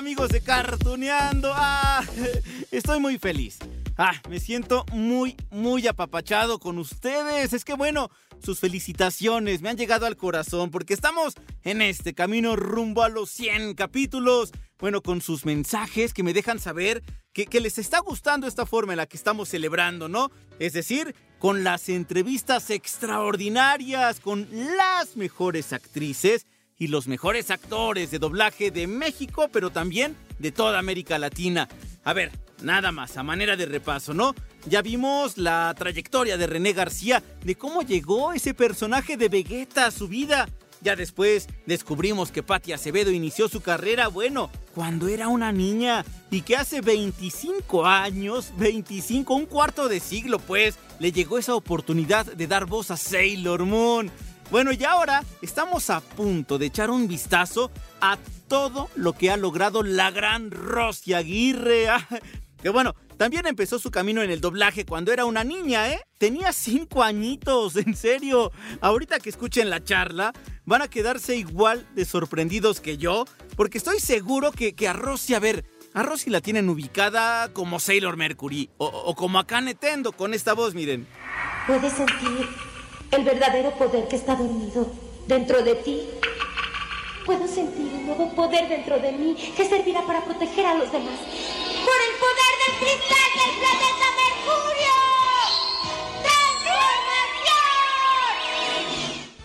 Amigos de Cartuneando. Ah, estoy muy feliz. Ah, me siento muy, muy apapachado con ustedes. Es que bueno, sus felicitaciones me han llegado al corazón porque estamos en este camino rumbo a los 100 capítulos. Bueno, con sus mensajes que me dejan saber que, que les está gustando esta forma en la que estamos celebrando, ¿no? Es decir, con las entrevistas extraordinarias, con las mejores actrices y los mejores actores de doblaje de México, pero también de toda América Latina. A ver, nada más, a manera de repaso, ¿no? Ya vimos la trayectoria de René García, de cómo llegó ese personaje de Vegeta a su vida. Ya después descubrimos que Patti Acevedo inició su carrera, bueno, cuando era una niña y que hace 25 años, 25, un cuarto de siglo pues, le llegó esa oportunidad de dar voz a Sailor Moon. Bueno, y ahora estamos a punto de echar un vistazo a todo lo que ha logrado la gran Rosy Aguirre. Ah, Que bueno, también empezó su camino en el doblaje cuando era una niña, ¿eh? Tenía cinco añitos, en serio. Ahorita que escuchen la charla, van a quedarse igual de sorprendidos que yo, porque estoy seguro que, que a Rosy, a ver, a Rosy la tienen ubicada como Sailor Mercury, o, como acá Netendo con esta voz, miren. Puedes sentir el verdadero poder que está dormido dentro de ti. Puedo sentir un nuevo poder dentro de mí que servirá para proteger a los demás. ¡Por el poder del cristal del planeta Mercurio! ¡Transformación!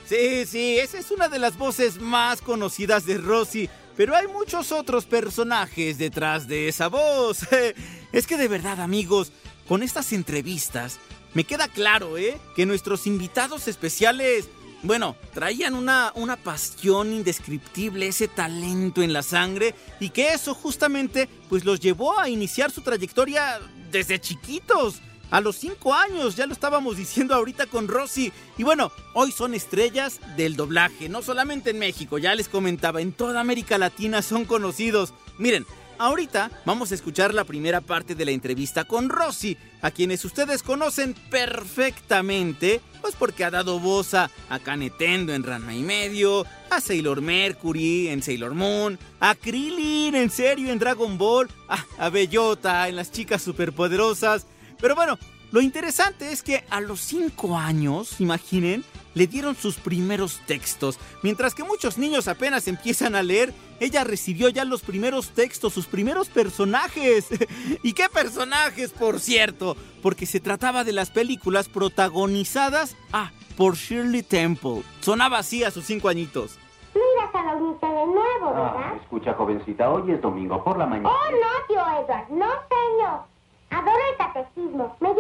Sí, sí, esa es una de las voces más conocidas de Rosy, pero hay muchos otros personajes detrás de esa voz. Es que de verdad, amigos, con estas entrevistas me queda claro, ¿eh? Que nuestros invitados especiales, bueno, traían una, una pasión indescriptible, ese talento en la sangre, y que eso justamente pues los llevó a iniciar su trayectoria desde chiquitos. A los 5 años, ya lo estábamos diciendo ahorita con Rosy. Y bueno, hoy son estrellas del doblaje, no solamente en México, ya les comentaba, en toda América Latina son conocidos. Miren, ahorita vamos a escuchar la primera parte de la entrevista con Rosy, a quienes ustedes conocen perfectamente, pues porque ha dado voz a, a Canetendo en Ranma y Medio, a Sailor Mercury en Sailor Moon, a Krillin en serio en Dragon Ball, a, a Bellota en Las Chicas Superpoderosas. Pero bueno, lo interesante es que a los 5 años, imaginen, le dieron sus primeros textos. Mientras que muchos niños apenas empiezan a leer, ella recibió ya los primeros textos, sus primeros personajes. ¿Y qué personajes, por cierto? Porque se trataba de las películas protagonizadas, ah, por Shirley Temple. Sonaba así a sus 5 añitos. No irás a la unita de nuevo, ¿verdad? Ah, escucha, jovencita, hoy es domingo por la mañana. Oh, no, tío Edward, no, señor. Adoro el catecismo. ¿Me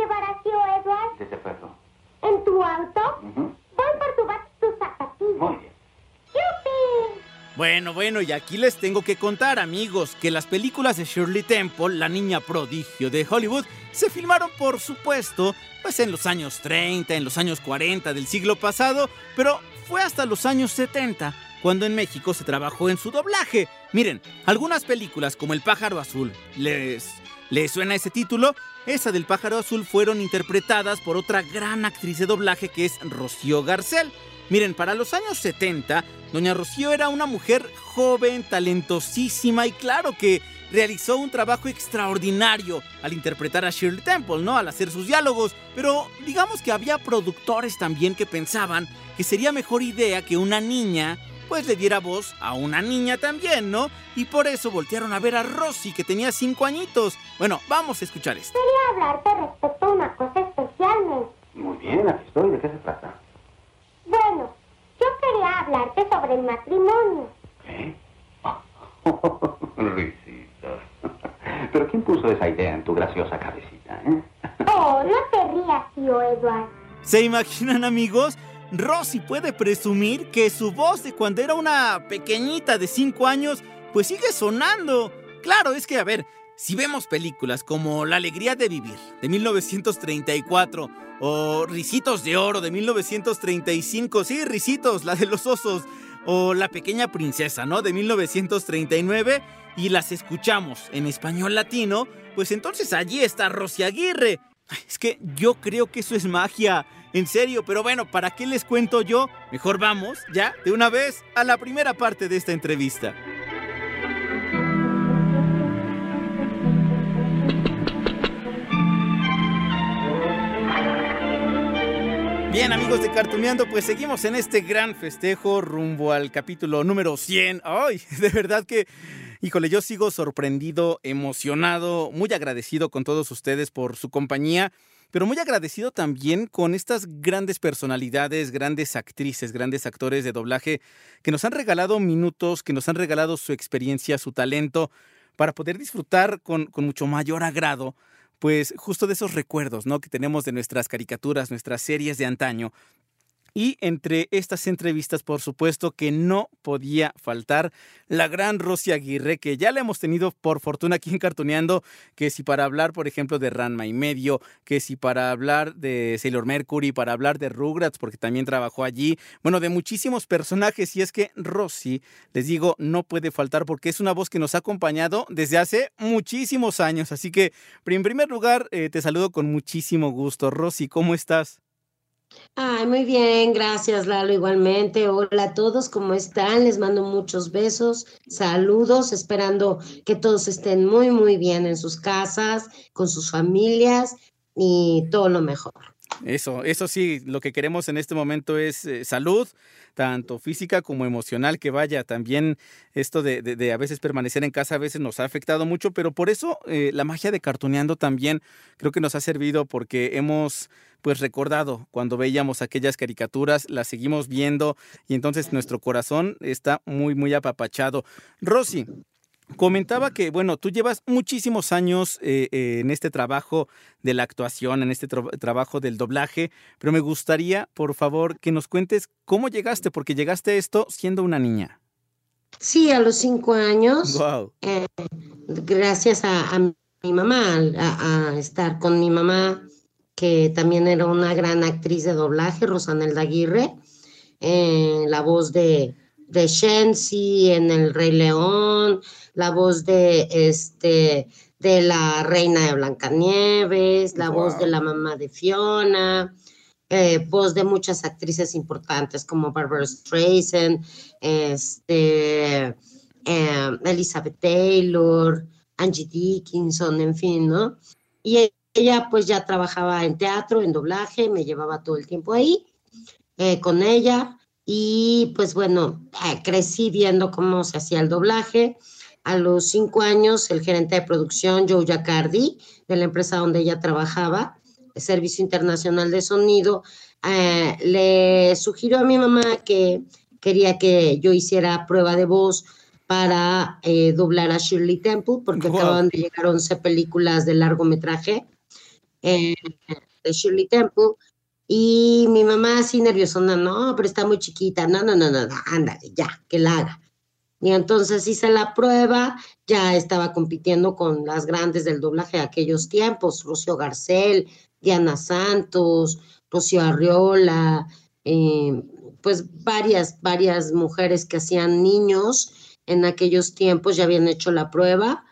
Bueno, bueno, y aquí les tengo que contar, amigos, que las películas de Shirley Temple, la niña prodigio de Hollywood, se filmaron, por supuesto, pues en los años 30, en los años 40 del siglo pasado, pero fue hasta los años 70 cuando en México se trabajó en su doblaje. Miren, algunas películas como El pájaro azul, ¿les, ¿les suena ese título? Esa del pájaro azul fueron interpretadas por otra gran actriz de doblaje que es Rocío Garcel. Miren, para los años 70, doña Rocío era una mujer joven, talentosísima y claro que realizó un trabajo extraordinario al interpretar a Shirley Temple, ¿no? Al hacer sus diálogos. Pero digamos que había productores también que pensaban que sería mejor idea que una niña pues le diera voz a una niña también, ¿no? Y por eso voltearon a ver a Rosy, que tenía cinco añitos. Bueno, vamos a escuchar esto. Quería hablarte respecto a una cosa especial. Muy bien, aquí estoy. ¿De qué se trata? Bueno, yo quería hablarte sobre el matrimonio. ¿Qué? Risitas. ¿Pero quién puso esa idea en tu graciosa cabecita, eh? Oh, no te rías, tío Edward. ¿Se imaginan, amigos? Rosy puede presumir que su voz de cuando era una pequeñita de 5 años, pues sigue sonando. Claro, es que, a ver, si vemos películas como La alegría de vivir de 1934 o Risitos de oro de 1935, sí, Risitos, la de los osos, o La pequeña princesa, ¿no? De 1939 y las escuchamos en español latino, pues entonces allí está Rosy Aguirre. Es que yo creo que eso es magia. En serio, pero bueno, ¿para qué les cuento yo? Mejor vamos, ya, de una vez, a la primera parte de esta entrevista. Bien, amigos de Cartuneando, pues seguimos en este gran festejo rumbo al capítulo número 100. ¡Ay! De verdad que, híjole, yo sigo sorprendido, emocionado, muy agradecido con todos ustedes por su compañía, pero muy agradecido también con estas grandes personalidades, grandes actrices, grandes actores de doblaje que nos han regalado minutos, que nos han regalado su experiencia, su talento, para poder disfrutar con, con mucho mayor agrado pues justo de esos recuerdos, ¿no? Que tenemos de nuestras caricaturas, nuestras series de antaño. Y entre estas entrevistas, por supuesto, que no podía faltar la gran Rosy Aguirre, que ya la hemos tenido por fortuna aquí en Cartoneando, que si para hablar, por ejemplo, de Ranma y medio, que si para hablar de Sailor Mercury, para hablar de Rugrats, porque también trabajó allí, bueno, de muchísimos personajes. Y es que Rosy, les digo, no puede faltar porque es una voz que nos ha acompañado desde hace muchísimos años. Así que, en primer lugar, eh, te saludo con muchísimo gusto. Rosy, ¿cómo estás? Ay, muy bien, gracias Lalo, igualmente. Hola a todos, ¿cómo están? Les mando muchos besos, saludos, esperando que todos estén muy, muy bien en sus casas, con sus familias y todo lo mejor. Eso, eso sí, lo que queremos en este momento es eh, salud, tanto física como emocional, que vaya, también esto de, de, a veces permanecer en casa a veces nos ha afectado mucho, pero por eso eh, la magia de cartoneando también creo que nos ha servido porque hemos pues recordado cuando veíamos aquellas caricaturas, las seguimos viendo y entonces nuestro corazón está muy, muy apapachado. Rosy, Comentaba que, bueno, tú llevas muchísimos años eh, eh, en este trabajo de la actuación, en este tra trabajo del doblaje, pero me gustaría, por favor, que nos cuentes cómo llegaste, porque llegaste a esto siendo una niña. Sí, a los cinco años. Wow. Eh, gracias a, a, mi mamá, a, a, estar con mi mamá, que también era una gran actriz de doblaje, Rosanelda Aguirre, la voz de, de Shensi en El Rey León la voz de este de la reina de Blancanieves, la wow. voz de la mamá de Fiona, eh, voz de muchas actrices importantes como Barbara Streisand, este, eh, Elizabeth Taylor, Angie Dickinson, en fin, ¿no? Y ella pues ya trabajaba en teatro, en doblaje, me llevaba todo el tiempo ahí eh, con ella y pues bueno, eh, crecí viendo cómo se hacía el doblaje a los cinco años, el gerente de producción, Joe Jacardi, de la empresa donde ella trabajaba, el Servicio Internacional de Sonido, eh, le sugirió a mi mamá que quería que yo hiciera prueba de voz para eh, doblar a Shirley Temple, porque wow. acaban de llegar 11 películas de largometraje eh, de Shirley Temple. Y mi mamá así nerviosona, no, pero está muy chiquita, no, no, no, no, ándale, ya, que la haga. Y entonces hice la prueba, ya estaba compitiendo con las grandes del doblaje de aquellos tiempos, Rocío Garcel, Diana Santos, Rocío Arriola, eh, pues varias, varias mujeres que hacían niños en aquellos tiempos ya habían hecho la prueba.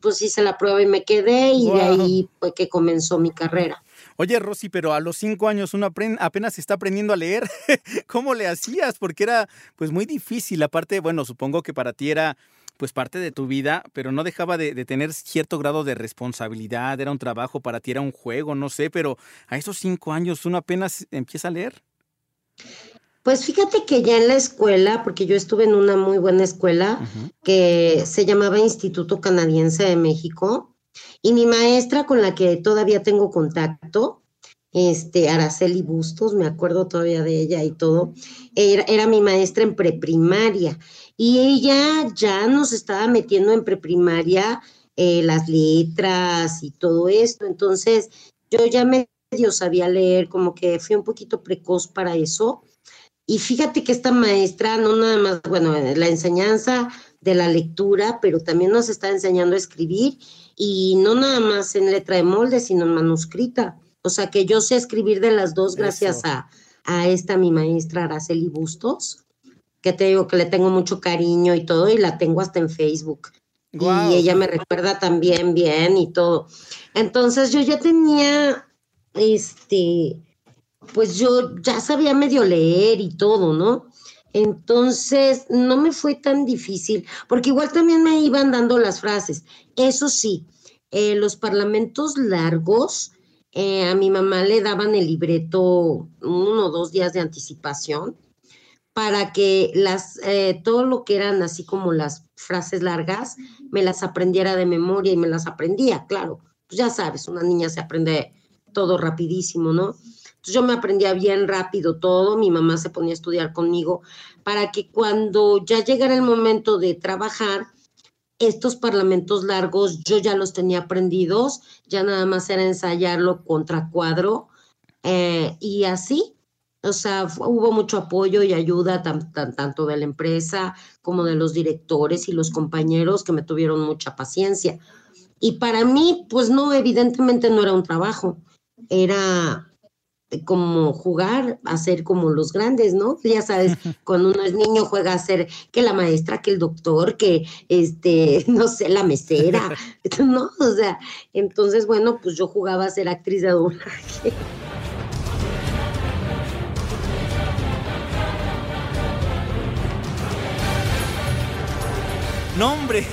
Pues hice la prueba y me quedé y wow. de ahí fue que comenzó mi carrera. Oye, Rosy, pero a los cinco años uno apenas está aprendiendo a leer. ¿Cómo le hacías? Porque era pues muy difícil. Aparte, bueno, supongo que para ti era pues parte de tu vida, pero no dejaba de, de, tener cierto grado de responsabilidad. Era un trabajo para ti, era un juego, no sé, pero a esos cinco años uno apenas empieza a leer. Pues fíjate que ya en la escuela, porque yo estuve en una muy buena escuela uh -huh. que se llamaba Instituto Canadiense de México, y mi maestra con la que todavía tengo contacto, este, Araceli Bustos, me acuerdo todavía de ella y todo, era, mi maestra en preprimaria. Y ella ya nos estaba metiendo en preprimaria eh, las letras y todo esto. Entonces, yo ya medio sabía leer, como que fui un poquito precoz para eso. Y fíjate que esta maestra, no nada más, bueno, la enseñanza de la lectura, pero también nos está enseñando a escribir y no nada más en letra de molde, sino en manuscrita. O sea que yo sé escribir de las dos gracias a, a esta mi maestra Araceli Bustos, que te digo que le tengo mucho cariño y todo, y la tengo hasta en Facebook. Y ella me recuerda también bien y todo. Entonces yo ya tenía, este, pues yo ya sabía medio leer y todo, ¿no? Entonces no me fue tan difícil, porque igual también me iban dando las frases. Eso sí, eh, los parlamentos largos, eh, a mi mamá le daban el libreto uno o dos días de anticipación para que las, eh, todo lo que eran así como las frases largas, me las aprendiera de memoria y me las aprendía, claro. Pues ya sabes, una niña se aprende todo rapidísimo, ¿no? Entonces yo me aprendía bien rápido todo, mi mamá se ponía a estudiar conmigo para que cuando ya llegara el momento de trabajar, estos parlamentos largos yo ya los tenía aprendidos, ya nada más era ensayarlo contra cuadro eh, y así. O sea, hubo mucho apoyo y ayuda tan- tanto de la empresa como de los directores y los compañeros que me tuvieron mucha paciencia. Y para mí, pues no, evidentemente no era un trabajo, era como jugar a ser como los grandes, ¿no? Ya sabes, cuando uno es niño juega a ser que la maestra, que el doctor, que este, no sé, la mesera, ¿no? O sea, entonces, bueno, pues yo jugaba a ser actriz de doblaje. No, hombre,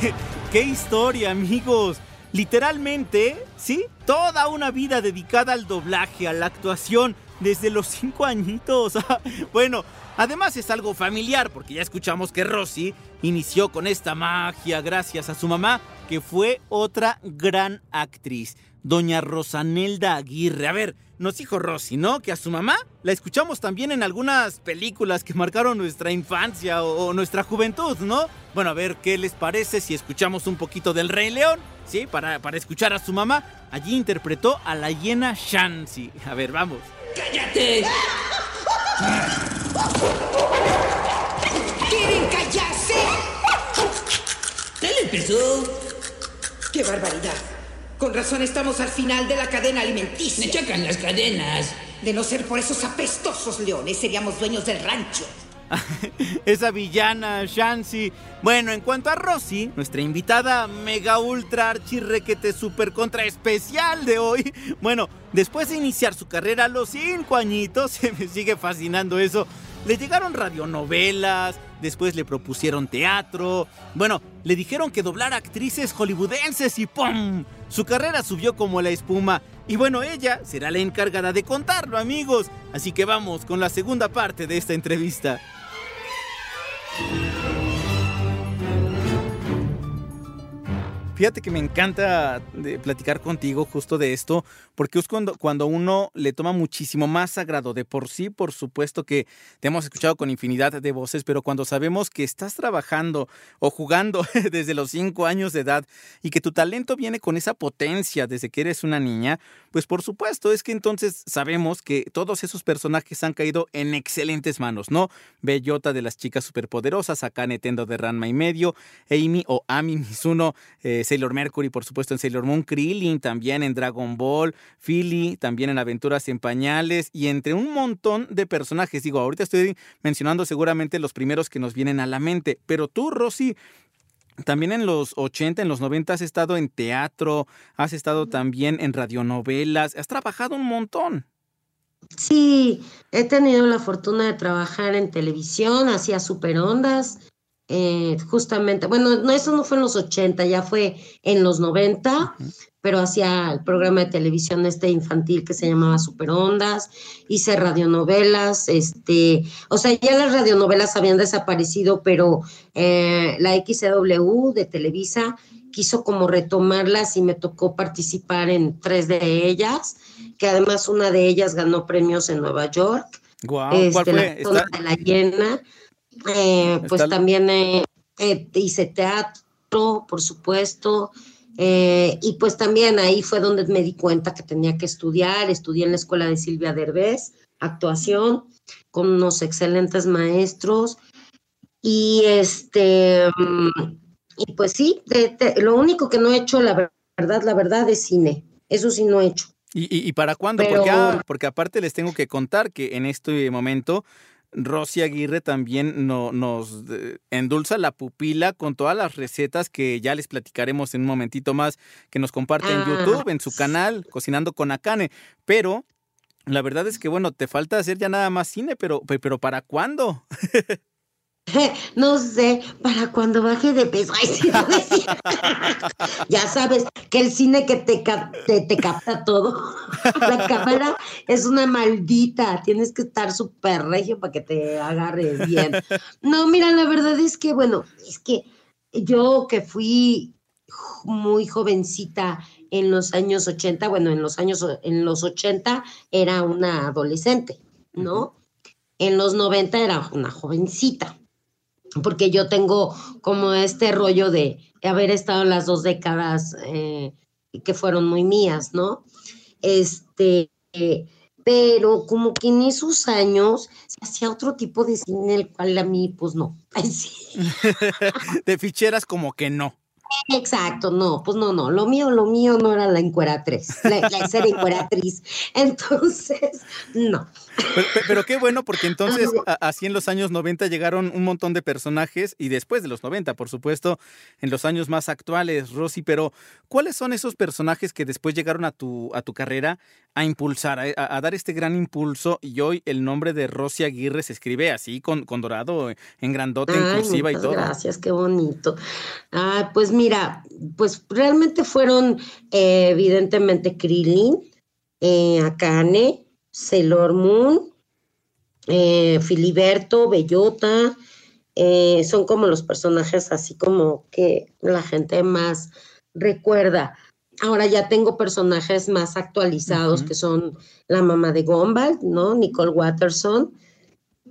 qué historia, amigos. Literalmente, ¿sí? Toda una vida dedicada al doblaje, a la actuación, desde los cinco añitos. bueno, además es algo familiar, porque ya escuchamos que Rosy inició con esta magia gracias a su mamá, que fue otra gran actriz, doña Rosanelda Aguirre. A ver, nos dijo Rosy, ¿no? Que a su mamá la escuchamos también en algunas películas que marcaron nuestra infancia o, nuestra juventud, ¿no? Bueno, a ver qué les parece si escuchamos un poquito del Rey León, ¿sí? Para, para escuchar a su mamá. Allí interpretó a la hiena Shansi. A ver, vamos. ¡Cállate! ¿Quieren callarse? ¿Qué le empezó? ¡Qué barbaridad! Con razón estamos al final de la cadena Me alimenticia. chocan las cadenas. De no ser por esos apestosos leones, seríamos dueños del rancho. Esa villana Shansi. Bueno, en cuanto a Rosy, nuestra invitada mega ultra archi requete super contra especial de hoy. Bueno, después de iniciar su carrera a los cinco añitos, se me sigue fascinando eso. Le llegaron radionovelas, después le propusieron teatro. Bueno, le dijeron que doblara actrices hollywoodenses y ¡pum! Su carrera subió como la espuma. Y bueno, ella será la encargada de contarlo, amigos. Así que vamos con la segunda parte de esta entrevista. Fíjate que me encanta de platicar contigo justo de esto, porque es cuando, cuando uno le toma muchísimo más sagrado de por sí, por supuesto que te hemos escuchado con infinidad de voces, pero cuando sabemos que estás trabajando o jugando desde los cinco años de edad y que tu talento viene con esa potencia desde que eres una niña, pues por supuesto es que entonces sabemos que todos esos personajes han caído en excelentes manos, ¿no? Bellota de las chicas superpoderosas, Akane Tendo de Ranma y medio, Amy o Ami Mizuno, eh, Sailor Mercury, por supuesto, en Sailor Moon, Krillin también en Dragon Ball, Philly también en Aventuras en Pañales y entre un montón de personajes. Digo, ahorita estoy mencionando seguramente los primeros que nos vienen a la mente, pero tú, Rosy, también en los 80, en los 90 has estado en teatro, has estado también en radionovelas, has trabajado un montón. Sí, he tenido la fortuna de trabajar en televisión, hacía superondas, eh, justamente, bueno, no, eso no fue en los 80, ya fue en los 90, pero hacía el programa de televisión este infantil que se llamaba Superondas, hice radionovelas, este, o sea, ya las radionovelas habían desaparecido, pero eh, la XW de Televisa quiso como retomarlas y me tocó participar en tres de ellas, que además una de ellas ganó premios en Nueva York. Este, ¿cuál la fue? zona Está- de la llena. Eh, pues Está- también eh, eh, hice teatro, por supuesto. eh, y pues también ahí fue donde me di cuenta que tenía que estudiar. Estudié en la escuela de Silvia Derbez, actuación, con unos excelentes maestros. Y este, mm, y pues sí, lo único que no he hecho, la ver- verdad, la verdad, es cine. Eso sí no he hecho. ¿Y, y- y para cuándo? Pero- Porque, ah, porque aparte les tengo que contar que en este momento Rosy Aguirre también no- nos eh, endulza la pupila con todas las recetas que ya les platicaremos en un momentito más, que nos comparte en Ah, YouTube, en su canal, Cocinando con Akane. Pero la verdad es que, bueno, te falta hacer ya nada más cine, pero, pe- pero ¿para cuándo? No sé, para cuando baje de peso. Ay, sí, no es cierto. ya sabes que el cine que te, te, te capta todo. La cámara es una maldita. Tienes que estar súper regio para que te agarre bien. No, mira, la verdad es que, bueno, es que yo que fui muy jovencita en los años 80, bueno, en los años, en los 80 era una adolescente, ¿no? En los 90 era una jovencita porque yo tengo como este rollo de haber estado en las dos décadas eh, que fueron muy mías, ¿no? Este, eh, pero como que en esos años se hacía otro tipo de cine, el cual a mí, pues no. De ficheras como que no. Exacto, no, pues no, no, lo mío, lo mío no era la encueratriz, la, la ser encueratriz. Entonces, no. Pero, pe- pero qué bueno, porque entonces así en los años 90 llegaron un montón de personajes y después de los 90, por supuesto, en los años más actuales, Rosy, pero ¿cuáles son esos personajes que después llegaron a tu, a tu carrera a impulsar, a, dar este gran impulso y hoy el nombre de Rosy Aguirre se escribe así, con, con dorado, en grandote, en Ay, cursiva y muchas todo? Gracias, qué bonito. Ah, pues mira, pues realmente fueron eh, evidentemente Krillin, eh, Akane, Sailor Moon, eh, Filiberto, Bellota, eh, son como los personajes así como que la gente más recuerda. Ahora ya tengo personajes más actualizados que son la mamá de Gumball, ¿no? Nicole Watterson,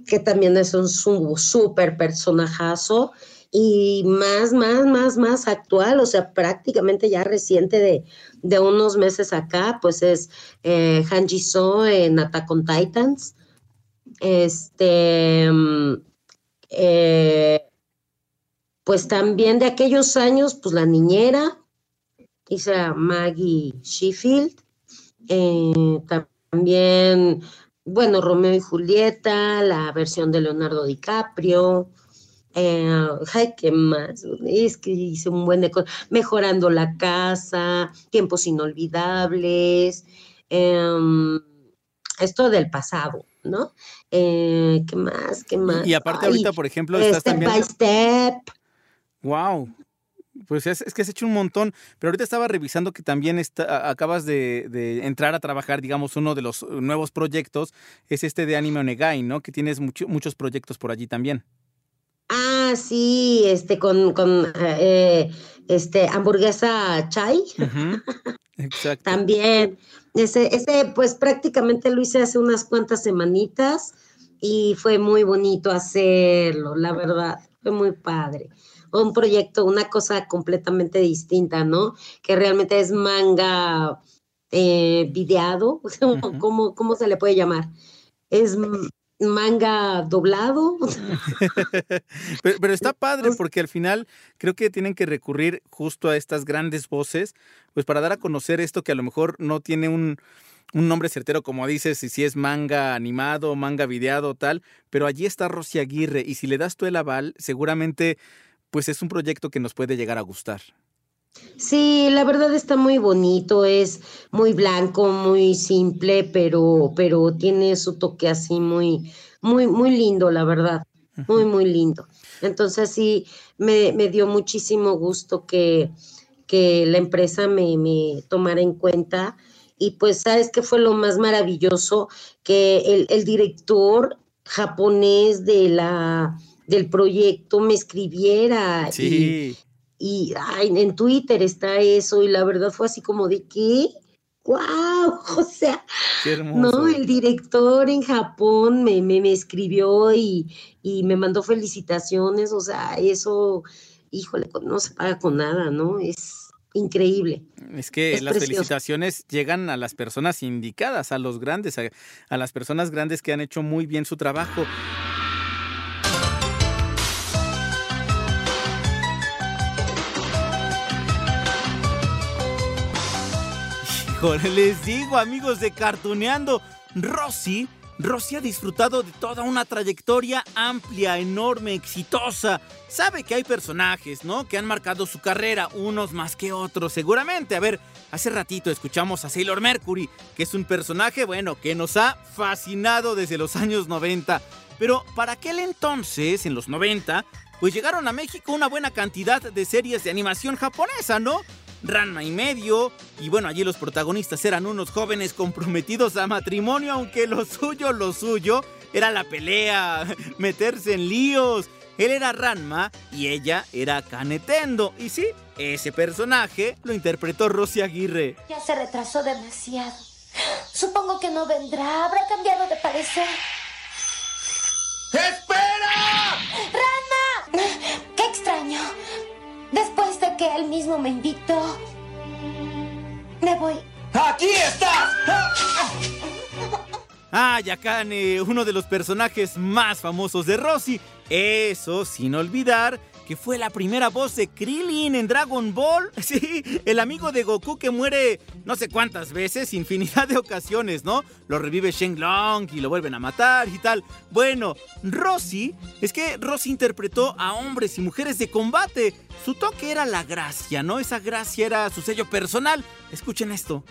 que también es un súper personajazo y más, más, más, más actual, o sea, prácticamente ya reciente de, de unos meses acá, pues es eh, Han en Attack on Titans. Este, mm, eh, pues también de aquellos años, pues la niñera, hice a Maggie Sheffield, eh, también, bueno, Romeo y Julieta, la versión de Leonardo DiCaprio, eh, ay, ¿qué más? Es que hice un buen de cosas, mejorando la casa, tiempos inolvidables, em, esto del pasado, ¿no? Eh, ¿Qué más? ¿Qué más? Y aparte Ay, ahorita, por ejemplo, estás step también... by step. Wow. Pues es, es que has hecho un montón, pero ahorita estaba revisando que también está, acabas de, de entrar a trabajar, digamos, uno de los nuevos proyectos es este de Anime Onegai, ¿no? Que tienes mucho- muchos proyectos por allí también. Ah, sí, este, con, con eh, este, hamburguesa chai. Exacto. También, ese, ese, pues prácticamente lo hice hace unas cuantas semanitas y fue muy bonito hacerlo, la verdad, fue muy padre. Un proyecto, una cosa completamente distinta, ¿no? Que realmente es manga eh, videado, ¿cómo, cómo se le puede llamar? Es manga doblado. Pero, pero está padre porque al final creo que tienen que recurrir justo a estas grandes voces, pues para dar a conocer esto que a lo mejor no tiene un, un nombre certero, como dices, y si es manga animado, manga videado, tal, pero allí está Rosy Aguirre y si le das tú el aval, seguramente pues es un proyecto que nos puede llegar a gustar. Sí, la verdad está muy bonito, es muy blanco, muy simple, pero, pero tiene su toque así muy, muy, muy lindo, la verdad, muy, muy lindo. Entonces sí, me, me dio muchísimo gusto que, que la empresa me, me tomara en cuenta. Y pues, ¿sabes qué fue lo más maravilloso? Que el, el director japonés de la, del proyecto me escribiera. y- Sí. Y ay, en Twitter está eso, y la verdad fue así como de que, wow, o sea, Qué hermoso. no, el director en Japón me, me, me escribió y, y me mandó felicitaciones, o sea, eso, híjole, no se paga con nada, ¿no? Es increíble. Es que Es las precioso. felicitaciones llegan a las personas indicadas, a los grandes, a, a las personas grandes que han hecho muy bien su trabajo. Les digo, amigos de Cartuneando, Rosy, Rosy ha disfrutado de toda una trayectoria amplia, enorme, exitosa. Sabe que hay personajes, ¿no? Que han marcado su carrera, unos más que otros, seguramente. A ver, hace ratito escuchamos a Sailor Mercury, que es un personaje, bueno, que nos ha fascinado desde los años 90. Pero para aquel entonces, en los 90, pues llegaron a México una buena cantidad de series de animación japonesa, ¿no? Ranma y medio, y bueno, allí los protagonistas eran unos jóvenes comprometidos a matrimonio, aunque lo suyo, lo suyo, era la pelea, meterse en líos. Él era Ranma y ella era Kanetendo. Y sí, ese personaje lo interpretó Rosy Aguirre. Ya se retrasó demasiado. Supongo que no vendrá. Habrá cambiado de parecer. ¡Espera! ¡Ranma! ¡Qué extraño! Después de que él mismo me invitó, me voy. ¡Aquí estás! Ah, Yakane, uno de los personajes más famosos de Rosy. Eso sin olvidar que fue la primera voz de Krillin en Dragon Ball. Sí, el amigo de Goku que muere no sé cuántas veces, infinidad de ocasiones, ¿no? Lo revive Shenlong y lo vuelven a matar y tal. Bueno, Rosy, es que Rosy interpretó a hombres y mujeres de combate. Su toque era la gracia, ¿no? Esa gracia era su sello personal. Escuchen esto.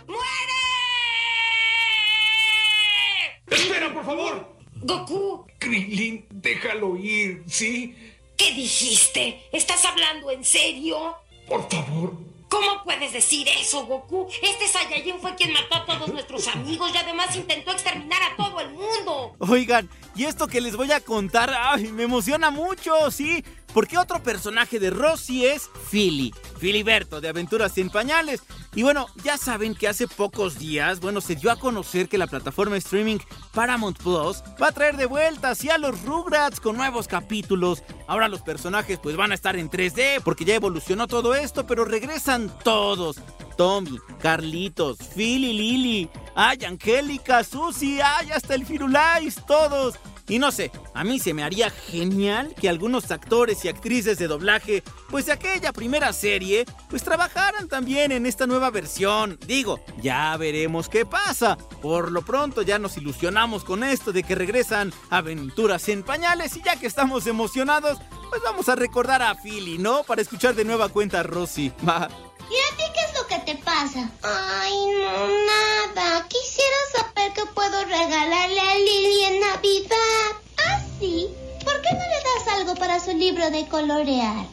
¡Espera, por favor! Goku, Krillin, déjalo ir, ¿sí? ¿Qué dijiste? ¿Estás hablando en serio? Por favor. ¿Cómo puedes decir eso, Goku? Este Saiyajin fue quien mató a todos nuestros amigos y además intentó exterminar a todo el mundo. Oigan, y esto que les voy a contar, ay, me emociona mucho, sí. Porque otro personaje de Rosy es Philly, Filiberto de Aventuras en Pañales. Y bueno, ya saben que hace pocos días, bueno, se dio a conocer que la plataforma de streaming Paramount Plus va a traer de vuelta así a los Rugrats con nuevos capítulos. Ahora los personajes pues van a estar en 3D porque ya evolucionó todo esto, pero regresan todos. Tommy, Carlitos, Philly, Lily, ay, Angélica, Susi, ay, hasta el Firulais, todos. Y no sé, a mí se me haría genial que algunos actores y actrices de doblaje, pues de aquella primera serie, pues trabajaran también en esta nueva versión. Digo, ya veremos qué pasa. Por lo pronto ya nos ilusionamos con esto de que regresan aventuras en pañales y ya que estamos emocionados, pues vamos a recordar a Philly, ¿no? Para escuchar de nueva cuenta a Rosy. Va. ¿Y a ti qué es lo que te pasa? Ay, no, nada. Quisiera saber qué puedo regalarle a Lily en Navidad. ¿Ah, sí? ¿Por qué no le das algo para su libro de colorear?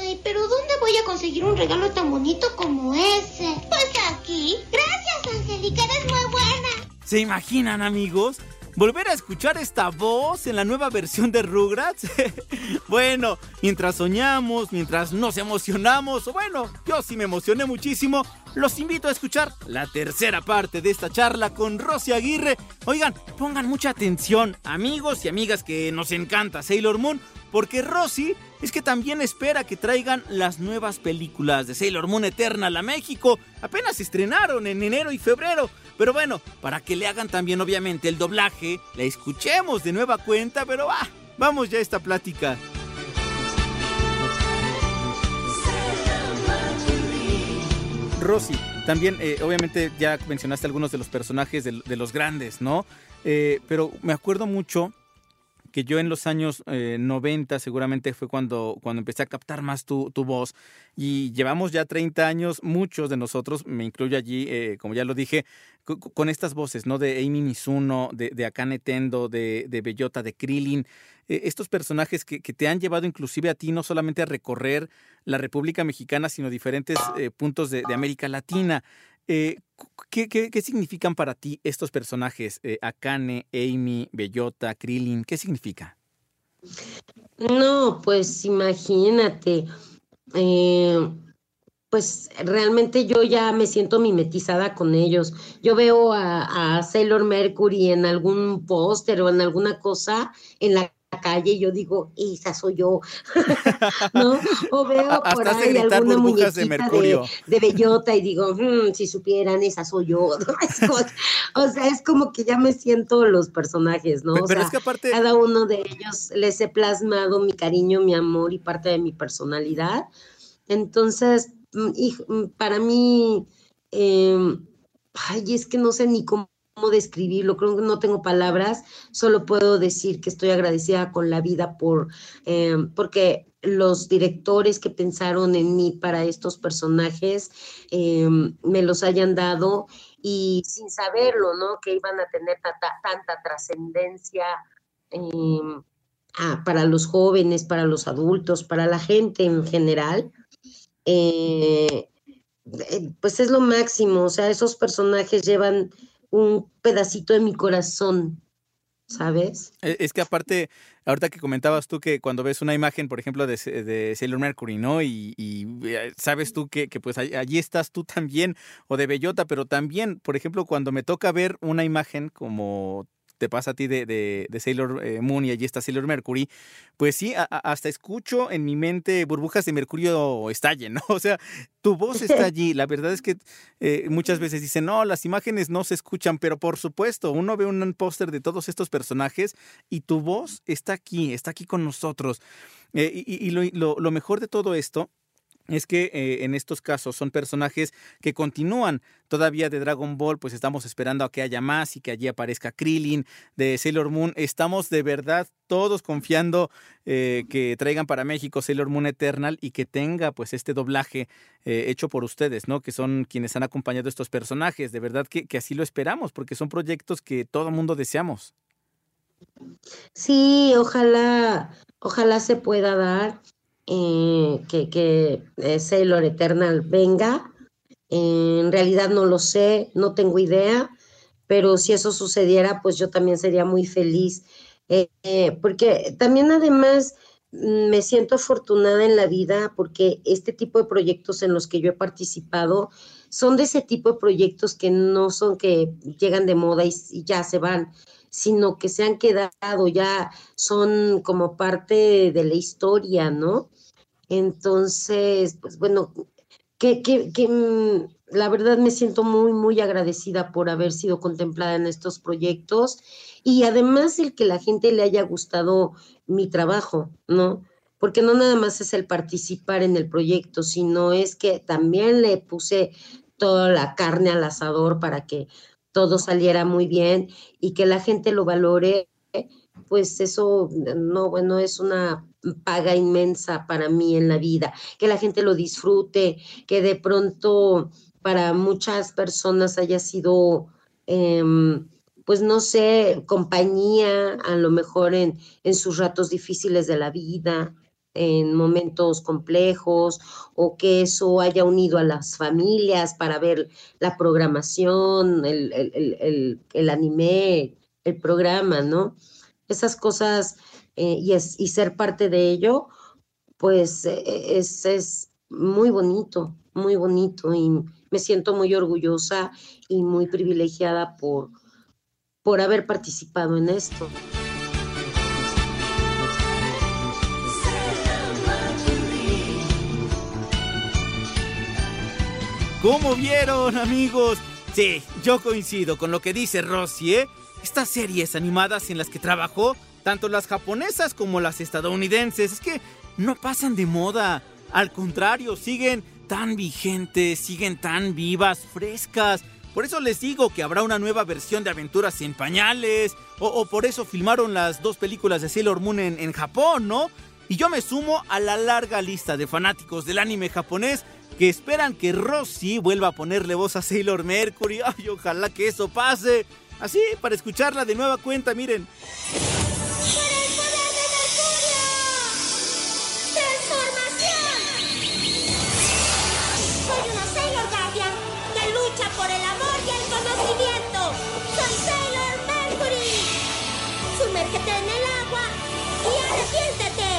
Ay, pero ¿dónde voy a conseguir un regalo tan bonito como ese? Pues aquí. Gracias, Angélica, eres muy buena. ¿Se imaginan, amigos? ¿Volver a escuchar esta voz en la nueva versión de Rugrats? bueno, mientras soñamos, mientras nos emocionamos, o bueno, yo sí me emocioné muchísimo, los invito a escuchar la tercera parte de esta charla con Rosy Aguirre. Oigan, pongan mucha atención, amigos y amigas que nos encanta Sailor Moon, porque Rosy es que también espera que traigan las nuevas películas de Sailor Moon Eternal a México. Apenas estrenaron en enero y febrero. Pero bueno, para que le hagan también obviamente el doblaje, la escuchemos de nueva cuenta, pero ah, vamos ya a esta plática. Rosy, también eh, obviamente ya mencionaste algunos de los personajes de, de los grandes, ¿no? Eh, pero me acuerdo mucho que yo en los años eh, 90 seguramente fue cuando, cuando empecé a captar más tu, tu, voz y llevamos ya 30 años, muchos de nosotros, me incluyo allí, eh, como ya lo dije, con estas voces, ¿no? De Amy Mizuno, de, de Akane Tendo, de, Bellota, de Krillin, eh, estos personajes que, que, te han llevado inclusive a ti no solamente a recorrer la República Mexicana, sino diferentes eh, puntos de, de América Latina. Eh, ¿qué, qué, qué, significan para ti estos personajes? Eh, Akane, Amy, Bellota, Krillin, ¿qué significa? No, pues imagínate. Eh, pues realmente yo ya me siento mimetizada con ellos. Yo veo a, a Sailor Mercury en algún póster o en alguna cosa en la calle y yo digo, esa soy yo, ¿no? O veo por Hasta ahí alguna muñequita de, mercurio. de, de, bellota y digo, mmm, si supieran, esa soy yo. o sea, es como que ya me siento los personajes, ¿no? Pero, o sea, es que aparte... cada uno de ellos les he plasmado mi cariño, mi amor y parte de mi personalidad. Entonces, y para mí... Eh, ay, es que no sé ni cómo describirlo, creo que no tengo palabras, solo puedo decir que estoy agradecida con la vida por, eh, porque los directores que pensaron en mí para estos personajes eh, me los hayan dado y sin saberlo, ¿no? Que iban a tener tanta, trascendencia em, ah, para los jóvenes, para los adultos, para la gente en general. Eh, pues es lo máximo, o sea, esos personajes llevan un pedacito de mi corazón, ¿sabes? E, es que aparte, ahorita que comentabas tú que cuando ves una imagen, por ejemplo, de, de Sailor Mercury, ¿no? Y, eh, sabes tú que, que, pues allí estás tú también, o de Bellota, pero también, por ejemplo, cuando me toca ver una imagen como te pasa a ti de, de, Sailor eh, Moon y allí está Sailor Mercury, pues sí, hasta escucho en mi mente burbujas de mercurio estallen, ¿no? O sea, tu voz está allí. La verdad es que eh, muchas veces dicen, no, las imágenes no se escuchan, pero por supuesto, uno ve un póster de todos estos personajes y tu voz está aquí, está aquí con nosotros. Eh, y, lo, lo mejor de todo esto es que eh, en estos casos son personajes que continúan todavía de Dragon Ball, pues estamos esperando a que haya más y que allí aparezca Krillin, de Sailor Moon, estamos de verdad todos confiando eh, que traigan para México Sailor Moon Eternal y que tenga pues este doblaje eh, hecho por ustedes, ¿no? Que son quienes han acompañado estos personajes, de verdad que, que así lo esperamos, porque son proyectos que todo mundo deseamos. Sí, ojalá, ojalá se pueda dar. Eh, que, que eh, Sailor Eternal venga. en realidad no lo sé, no tengo idea, pero si eso sucediera, pues yo también sería muy feliz, eh, porque también además mm, me siento afortunada en la vida porque este tipo de proyectos en los que yo he participado son de ese tipo de proyectos que no son que llegan de moda y ya se van, sino que se han quedado, ya son como parte de la historia, ¿no? Entonces, pues bueno, que, que, que mm, la verdad me siento muy, muy agradecida por haber sido contemplada en estos proyectos y además el que la gente le haya gustado mi trabajo, ¿no? Porque no nada más es el participar en el proyecto, sino es que también le puse toda la carne al asador para que todo saliera muy bien y que la gente lo valore, pues eso no, bueno, es una paga inmensa para mí en la vida, que la gente lo disfrute, que de pronto para muchas personas haya sido, em, pues no sé, compañía, a lo mejor en, en sus ratos difíciles de la vida, en momentos complejos o que eso haya unido a las familias para ver la programación, el, el, el, anime, el programa, ¿no? Esas cosas eh, y, es, y ser parte de ello, pues eh, es, es muy bonito, muy bonito y me siento muy orgullosa y muy privilegiada por, por haber participado en esto. ¿Cómo vieron, amigos? Sí, yo coincido con lo que dice Rosy, ¿eh? Estas series animadas en las que trabajó, tanto las japonesas como las estadounidenses, es que no pasan de moda. Al contrario, siguen tan vigentes, siguen tan vivas, frescas. Por eso les digo que habrá una nueva versión de Aventuras en Pañales. O, por eso filmaron las dos películas de Sailor Moon en, en Japón, ¿no? Y yo me sumo a la larga lista de fanáticos del anime japonés que esperan que Rossi vuelva a ponerle voz a Sailor Mercury. Ay, ojalá que eso pase. Así, para escucharla de nueva cuenta, miren. Soy una Sailor Guardian que lucha por el amor y el conocimiento. Soy Sailor Mercury. Sumérgete en el agua y arrepiéntete.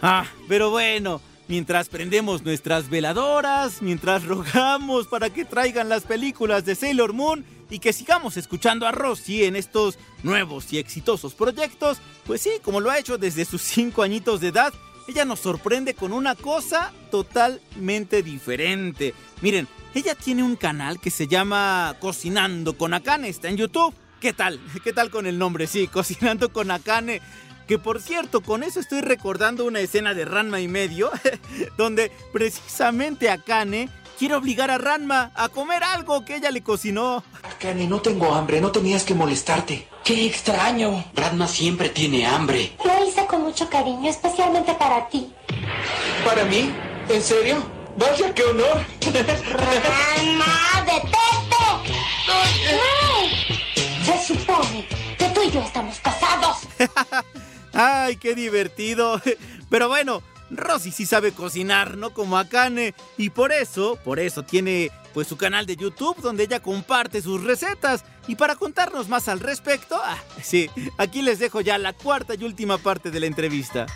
Ah, pero bueno. Mientras prendemos nuestras veladoras, mientras rogamos para que traigan las películas de Sailor Moon y que sigamos escuchando a Rosy en estos nuevos y exitosos proyectos, pues sí, como lo ha hecho desde sus 5 añitos de edad, ella nos sorprende con una cosa totalmente diferente. Miren, ella tiene un canal que se llama Cocinando con Akane, está en YouTube. ¿Qué tal? ¿Qué tal con el nombre? Sí, Cocinando con Akane. Que por cierto, con eso estoy recordando una escena de Ranma y medio, donde precisamente Akane quiere obligar a Ranma a comer algo que ella le cocinó. Akane, no tengo hambre, no tenías que molestarte. ¡Qué extraño! Ranma siempre tiene hambre. Lo hice con mucho cariño, especialmente para ti. ¿Para mí? ¿En serio? ¡Vaya, qué honor! ¡Ranma, detente! Se supone que tú y yo estamos casados. ¡Ay, qué divertido! Pero bueno, Rosy sí sabe cocinar, no como Akane. Y por eso, por eso tiene pues su canal de YouTube donde ella comparte sus recetas. Y para contarnos más al respecto, ah, sí, aquí les dejo ya la cuarta y última parte de la entrevista.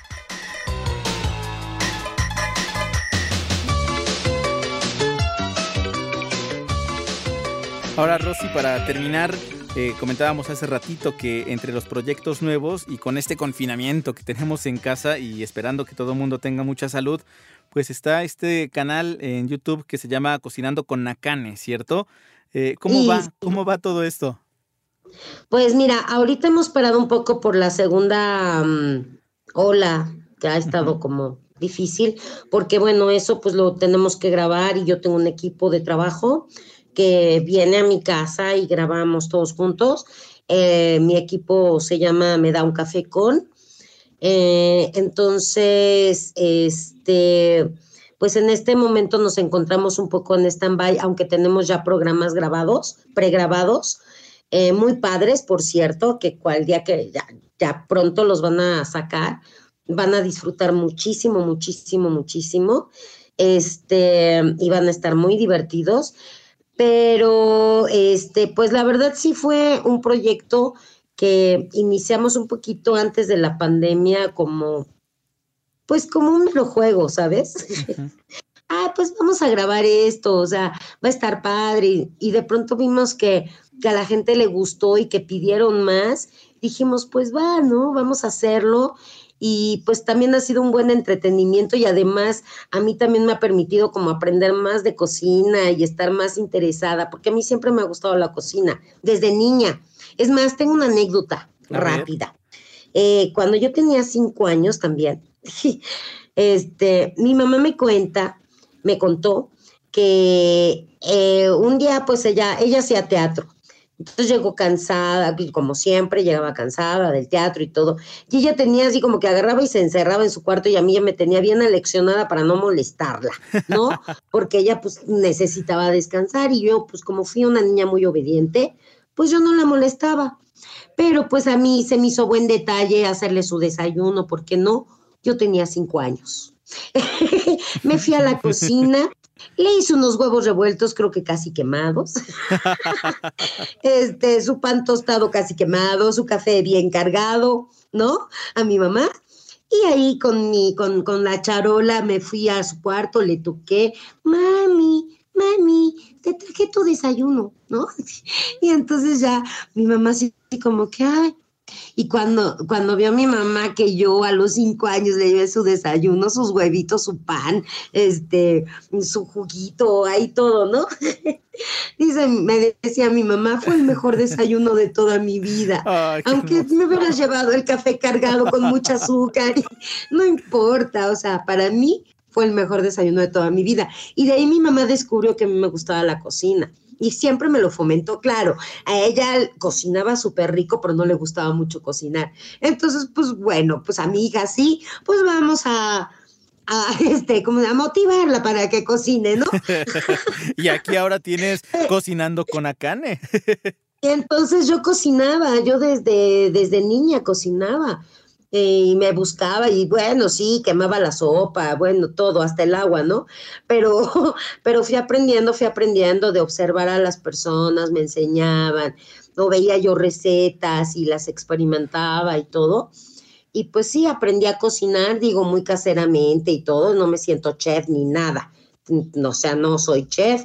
Ahora, Rosy, para terminar, eh, comentábamos hace ratito que entre los proyectos nuevos y con este confinamiento que tenemos en casa y esperando que todo el mundo tenga mucha salud, pues está este canal en YouTube que se llama Cocinando con Nakane, ¿cierto? Eh, ¿Cómo va? ¿Cómo va todo esto? Pues mira, ahorita hemos parado un poco por la segunda mm, ola, que ha estado como difícil, porque bueno, eso pues lo tenemos que grabar y yo tengo un equipo de trabajo que viene a mi casa y grabamos todos juntos. Eh, mi equipo se llama Me da un café con. Eh, entonces, este, pues en este momento nos encontramos un poco en stand-by, aunque tenemos ya programas grabados, pregrabados, eh, muy padres, por cierto, que cual día que ya, ya pronto los van a sacar, van a disfrutar muchísimo, muchísimo, muchísimo, este, y van a estar muy divertidos, pero, este, pues la verdad sí fue un proyecto que iniciamos un poquito antes de la pandemia como, pues como un juego, ¿sabes? ah, pues vamos a grabar esto, o sea, va a estar padre. Y, y de pronto vimos que, que a la gente le gustó y que pidieron más. Dijimos, pues va, ¿no? Vamos a hacerlo. Y pues también ha sido un buen entretenimiento y además a mí también me ha permitido como aprender más de cocina y estar más interesada, porque a mí siempre me ha gustado la cocina, desde niña. Es más, tengo una anécdota A rápida. Eh, cuando yo tenía cinco años también, este, mi mamá me cuenta, me contó que eh, un día pues ella, ella hacía teatro. Entonces llegó cansada, y como siempre, llegaba cansada del teatro y todo. Y ella tenía así como que agarraba y se encerraba en su cuarto y a mí ya me tenía bien aleccionada para no molestarla, ¿no? Porque ella pues necesitaba descansar y yo pues como fui una niña muy obediente, pues yo no la molestaba. Pero pues a mí se me hizo buen detalle hacerle su desayuno, porque no, yo tenía cinco años. me fui a la cocina, le hice unos huevos revueltos, creo que casi quemados. este, su pan tostado casi quemado, su café bien cargado, ¿no? A mi mamá. Y ahí con mi, con, con la charola me fui a su cuarto, le toqué, mami, mami, te traje tu desayuno, ¿no? Y entonces ya mi mamá así como que, ay, y cuando, cuando vio a mi mamá que yo a los cinco años le llevé su desayuno, sus huevitos, su pan, este, su juguito, ahí todo, ¿no? Dice, me decía mi mamá, fue el mejor desayuno de toda mi vida. Ay, Aunque me hubieras llevado el café cargado con mucha azúcar, no importa, o sea, para mí fue el mejor desayuno de toda mi vida. Y de ahí mi mamá descubrió que a mí me gustaba la cocina. Y siempre me lo fomentó, claro. A ella cocinaba súper rico, pero no le gustaba mucho cocinar. Entonces, pues bueno, pues a mi hija sí, pues vamos a, a este, como a motivarla para que cocine, ¿no? y aquí ahora tienes cocinando con Akane. Y entonces yo cocinaba, yo desde, desde niña cocinaba y me buscaba y bueno, sí, quemaba la sopa, bueno, todo, hasta el agua, ¿no? Pero, pero fui aprendiendo, fui aprendiendo de observar a las personas, me enseñaban, o veía yo recetas y las experimentaba y todo. Y pues sí, aprendí a cocinar, digo, muy caseramente y todo, no me siento chef ni nada, o sea, no soy chef,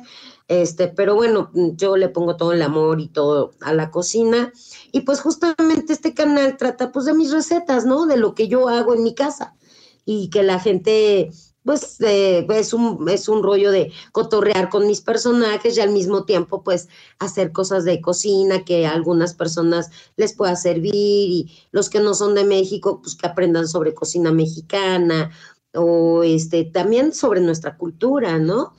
este, pero bueno, yo le pongo todo el amor y todo a la cocina. Y pues justamente este canal trata pues de mis recetas, ¿no? De lo que yo hago en mi casa. Y que la gente, pues, eh, es, un, es un rollo de cotorrear con mis personajes y al mismo tiempo, pues, hacer cosas de cocina que a algunas personas les pueda servir y los que no son de México, pues, que aprendan sobre cocina mexicana o este, también sobre nuestra cultura, ¿no?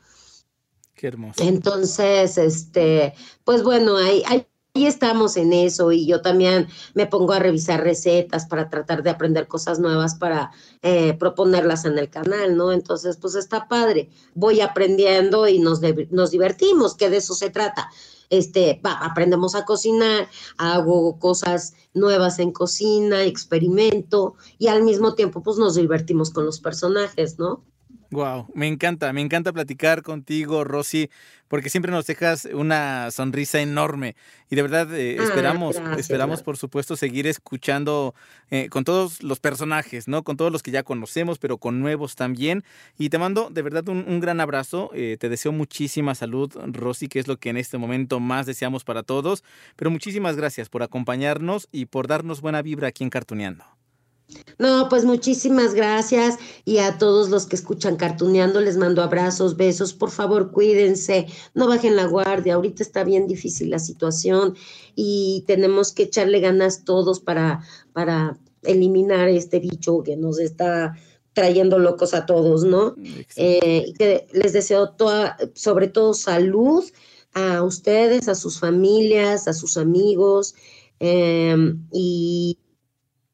Qué hermoso. Entonces, este, pues bueno, ahí, ahí estamos en eso y yo también me pongo a revisar recetas para tratar de aprender cosas nuevas para eh, proponerlas en el canal, ¿no? Entonces, pues está padre. Voy aprendiendo y nos, nos divertimos, que de eso se trata. Este, aprendemos a cocinar, hago cosas nuevas en cocina, experimento y al mismo tiempo pues nos divertimos con los personajes, ¿no? Wow, me encanta, me encanta platicar contigo, Rosy, porque siempre nos dejas una sonrisa enorme y de verdad eh, ah, esperamos, esperamos por supuesto seguir escuchando eh, con todos los personajes, ¿no? Con todos los que ya conocemos, pero con nuevos también. Y te mando de verdad un, gran abrazo. Eh, te deseo muchísima salud, Rosy, que es lo que en este momento más deseamos para todos. Pero muchísimas gracias por acompañarnos y por darnos buena vibra aquí en Cartuneando. No, pues muchísimas gracias y a todos los que escuchan Cartuneando les mando abrazos, besos, por favor cuídense, no bajen la guardia, ahorita está bien difícil la situación y tenemos que echarle ganas todos para, para eliminar este bicho que nos está trayendo locos a todos, ¿no? Eh, que les deseo toda, sobre todo salud a ustedes, a sus familias, a sus amigos eh, y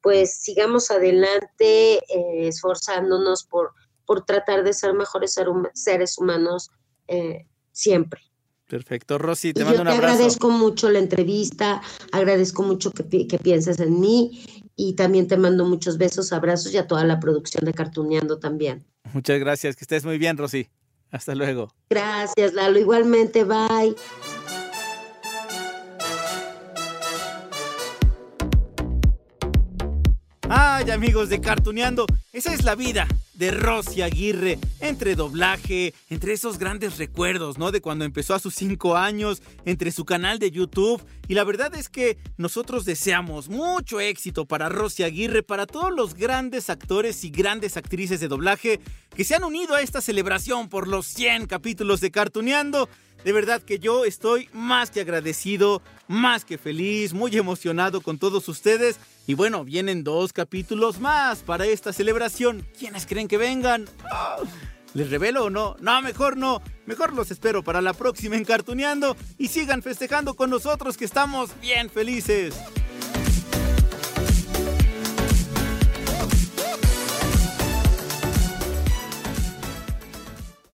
pues sigamos adelante eh, esforzándonos por, por tratar de ser mejores seres humanos eh, siempre. Perfecto, Rosy, te mando un abrazo. agradezco mucho la entrevista, agradezco mucho que, que, pienses en mí y también te mando muchos besos, abrazos y a toda la producción de Cartuneando también. Muchas gracias, que estés muy bien, Rosy. Hasta luego. Gracias, Lalo. Igualmente, bye. Amigos de Cartuneando, esa es la vida de Rosy Aguirre, entre doblaje, entre esos grandes recuerdos, ¿no? De cuando empezó a sus cinco años, entre su canal de YouTube. Y la verdad es que nosotros deseamos mucho éxito para Rosy Aguirre, para todos los grandes actores y grandes actrices de doblaje que se han unido a esta celebración por los 100 capítulos de Cartuneando. De verdad que yo estoy más que agradecido, más que feliz, muy emocionado con todos ustedes. Y bueno, vienen dos capítulos más para esta celebración. ¿Quiénes creen que vengan? ¡Ah! ¿Les revelo o no? No, mejor no. Mejor los espero para la próxima en Cartuneando y sigan festejando con nosotros que estamos bien felices.